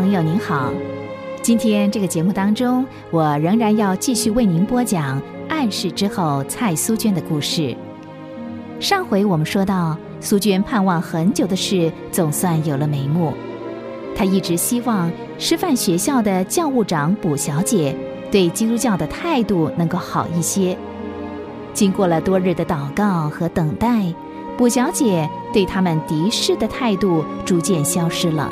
朋友您好，今天这个节目当中，我仍然要继续为您播讲暗示之后蔡苏娟的故事。上回我们说到，苏娟盼望很久的事总算有了眉目，她一直希望师范学校的教务长卜小姐对基督教的态度能够好一些。经过了多日的祷告和等待，卜小姐对他们敌视的态度逐渐消失了。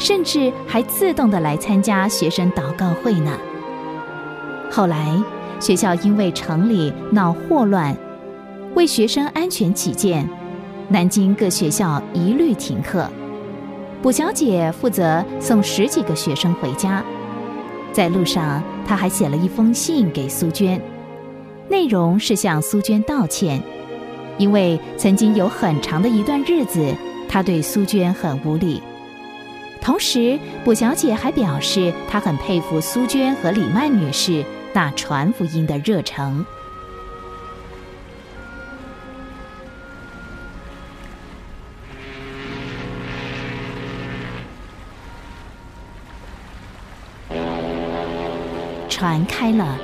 甚至还自动的来参加学生祷告会呢。后来学校因为城里闹霍乱，为学生安全起见，南京各学校一律停课。卜小姐负责送十几个学生回家，在路上，她还写了一封信给苏娟，内容是向苏娟道歉，因为曾经有很长的一段日子，她对苏娟很无礼。同时，卜小姐还表示，她很佩服苏娟和李曼女士那传福音的热诚。船开了，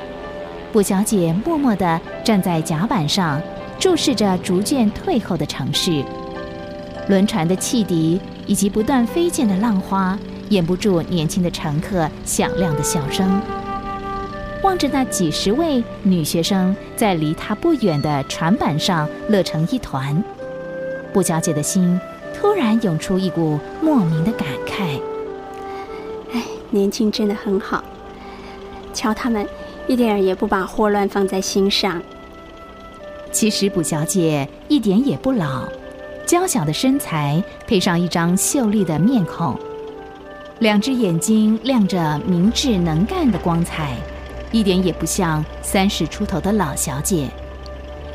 卜小姐默默地站在甲板上，注视着逐渐退后的城市。轮船的汽笛。以及不断飞溅的浪花，掩不住年轻的乘客响亮的笑声。望着那几十位女学生在离他不远的船板上乐成一团，布小姐的心突然涌出一股莫名的感慨。哎，年轻真的很好，瞧他们一点儿也不把霍乱放在心上。其实，卜小姐一点也不老。娇小的身材配上一张秀丽的面孔，两只眼睛亮着明智能干的光彩，一点也不像三十出头的老小姐。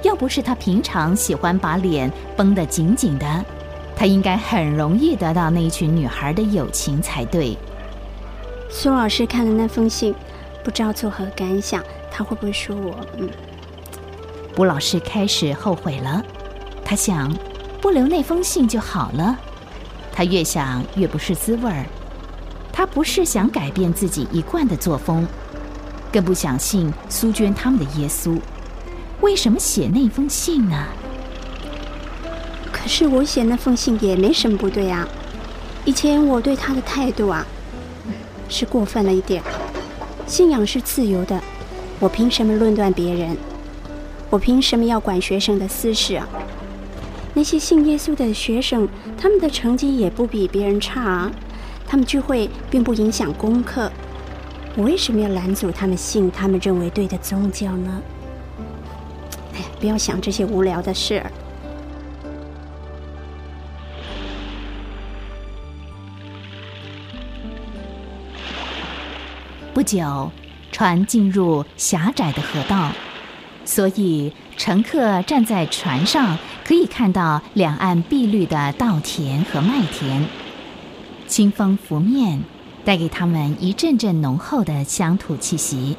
要不是她平常喜欢把脸绷得紧紧的，她应该很容易得到那一群女孩的友情才对。苏老师看了那封信，不知道作何感想？他会不会说我？嗯，吴老师开始后悔了，他想。不留那封信就好了。他越想越不是滋味儿。他不是想改变自己一贯的作风，更不想信苏娟他们的耶稣。为什么写那封信呢？可是我写那封信也没什么不对啊。以前我对他的态度啊，是过分了一点。信仰是自由的，我凭什么论断别人？我凭什么要管学生的私事啊？那些信耶稣的学生，他们的成绩也不比别人差。他们聚会并不影响功课，我为什么要拦阻他们信他们认为对的宗教呢？哎，不要想这些无聊的事儿。不久，船进入狭窄的河道，所以乘客站在船上。可以看到两岸碧绿的稻田和麦田，清风拂面，带给他们一阵阵浓厚的乡土气息。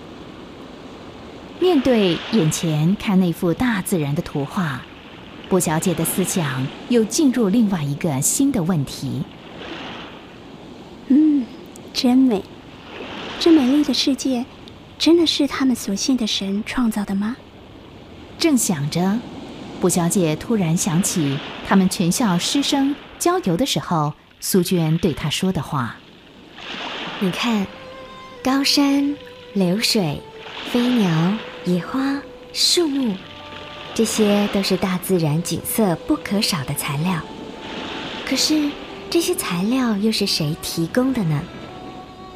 面对眼前看那幅大自然的图画，布小姐的思想又进入另外一个新的问题。嗯，真美，这美丽的世界，真的是他们所信的神创造的吗？正想着。卜小姐突然想起他们全校师生郊游的时候，苏娟对她说的话：“你看，高山、流水、飞鸟、野花、树木，这些都是大自然景色不可少的材料。可是，这些材料又是谁提供的呢？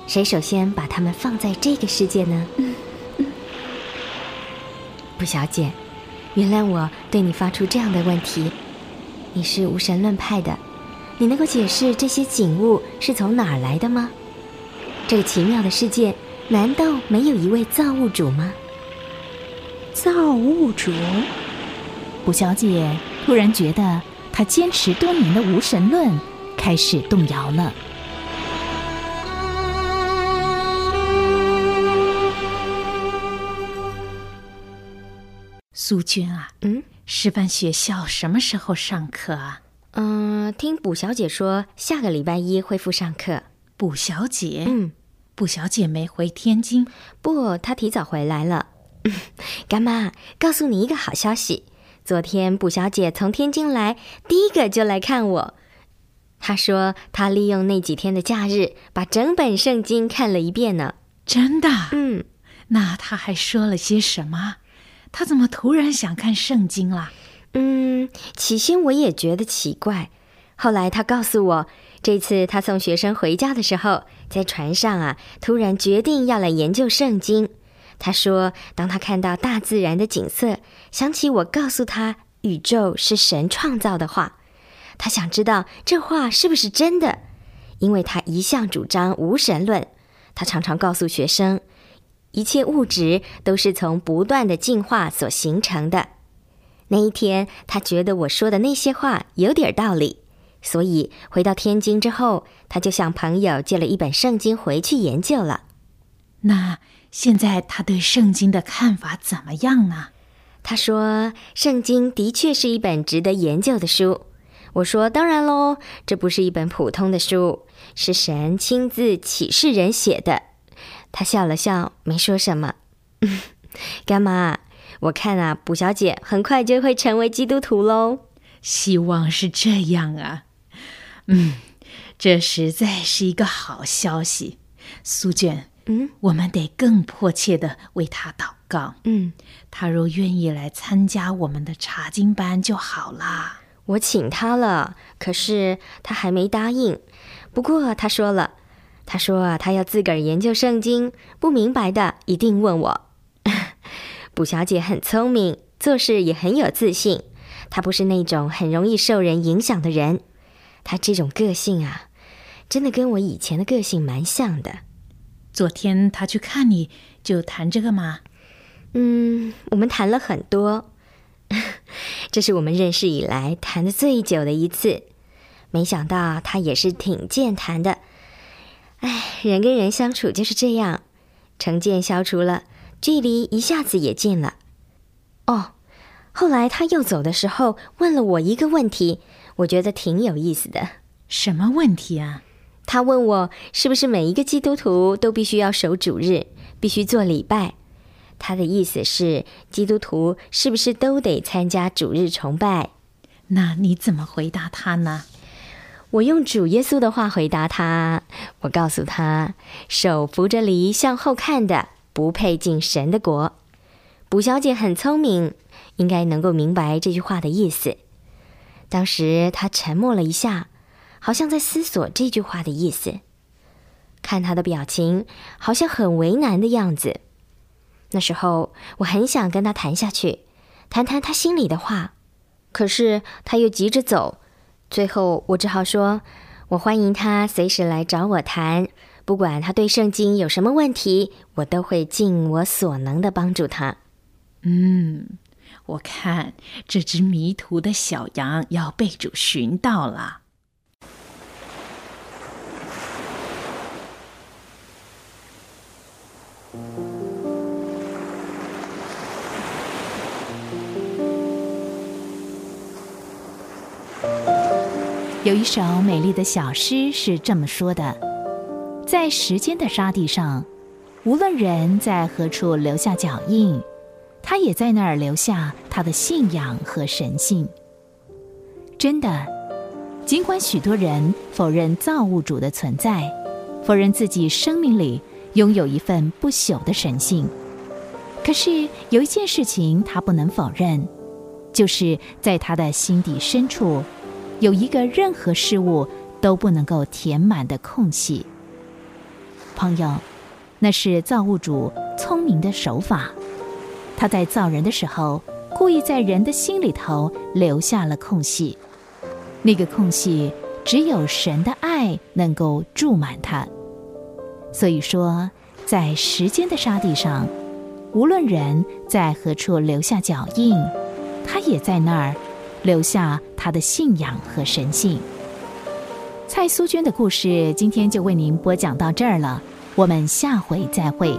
谁首先把它们放在这个世界呢？”卜小姐。原谅我对你发出这样的问题。你是无神论派的，你能够解释这些景物是从哪儿来的吗？这个奇妙的世界，难道没有一位造物主吗？造物主，卜小姐突然觉得，她坚持多年的无神论开始动摇了。苏娟啊，嗯，师范学校什么时候上课啊？嗯，听卜小姐说下个礼拜一恢复上课。卜小姐，嗯，卜小姐没回天津，不，她提早回来了。干妈，告诉你一个好消息，昨天卜小姐从天津来，第一个就来看我。她说她利用那几天的假日，把整本圣经看了一遍呢。真的？嗯，那她还说了些什么？他怎么突然想看圣经了？嗯，起先我也觉得奇怪，后来他告诉我。这次他送学生回家的时候，在船上啊，突然决定要来研究圣经。他说，当他看到大自然的景色，想起我告诉他宇宙是神创造的话，他想知道这话是不是真的。因为他一向主张无神论，他常常告诉学生，一切物质都是从不断的进化所形成的。那一天，他觉得我说的那些话有点道理。所以回到天津之后，他就向朋友借了一本圣经回去研究了。那现在他对圣经的看法怎么样呢？他说：“圣经的确是一本值得研究的书。”我说：“当然喽，这不是一本普通的书，是神亲自启示人写的。”他笑了笑，没说什么。干妈，我看啊，卜小姐很快就会成为基督徒喽。希望是这样啊。嗯，这实在是一个好消息，苏娟。嗯，我们得更迫切的为他祷告。嗯，他若愿意来参加我们的查经班就好啦。我请他了，可是他还没答应。不过他说了，他说啊，他要自个儿研究圣经，不明白的一定问我。卜小姐很聪明，做事也很有自信，她不是那种很容易受人影响的人。她这种个性啊，真的跟我以前的个性蛮像的。昨天他去看你，就谈这个吗？嗯，我们谈了很多，这是我们认识以来谈的最久的一次。没想到他也是挺健谈的。哎，人跟人相处就是这样，成见消除了，距离一下子也近了。哦，后来他又走的时候，问了我一个问题。我觉得挺有意思的。什么问题啊？他问我是不是每一个基督徒都必须要守主日，必须做礼拜。他的意思是，基督徒是不是都得参加主日崇拜？那你怎么回答他呢？我用主耶稣的话回答他。我告诉他，手扶着犁向后看的，不配进神的国。卜小姐很聪明，应该能够明白这句话的意思。当时他沉默了一下，好像在思索这句话的意思。看他的表情，好像很为难的样子。那时候我很想跟他谈下去，谈谈他心里的话，可是他又急着走。最后我只好说：“我欢迎他随时来找我谈，不管他对圣经有什么问题，我都会尽我所能的帮助他。”嗯。我看这只迷途的小羊要被主寻到了。有一首美丽的小诗是这么说的：“在时间的沙地上，无论人在何处留下脚印。”他也在那儿留下他的信仰和神性。真的，尽管许多人否认造物主的存在，否认自己生命里拥有一份不朽的神性，可是有一件事情他不能否认，就是在他的心底深处，有一个任何事物都不能够填满的空隙。朋友，那是造物主聪明的手法。他在造人的时候，故意在人的心里头留下了空隙，那个空隙只有神的爱能够注满它。所以说，在时间的沙地上，无论人在何处留下脚印，他也在那儿留下他的信仰和神性。蔡苏娟的故事今天就为您播讲到这儿了，我们下回再会。